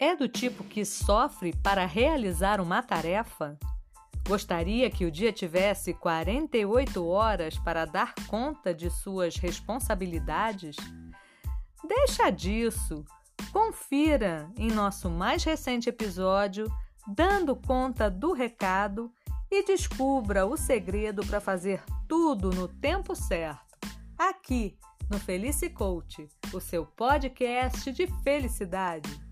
É do tipo que sofre para realizar uma tarefa? Gostaria que o dia tivesse 48 horas para dar conta de suas responsabilidades? Deixa disso! Confira em nosso mais recente episódio, dando conta do recado e descubra o segredo para fazer tudo no tempo certo. Aqui no Felice Coach, o seu podcast de felicidade.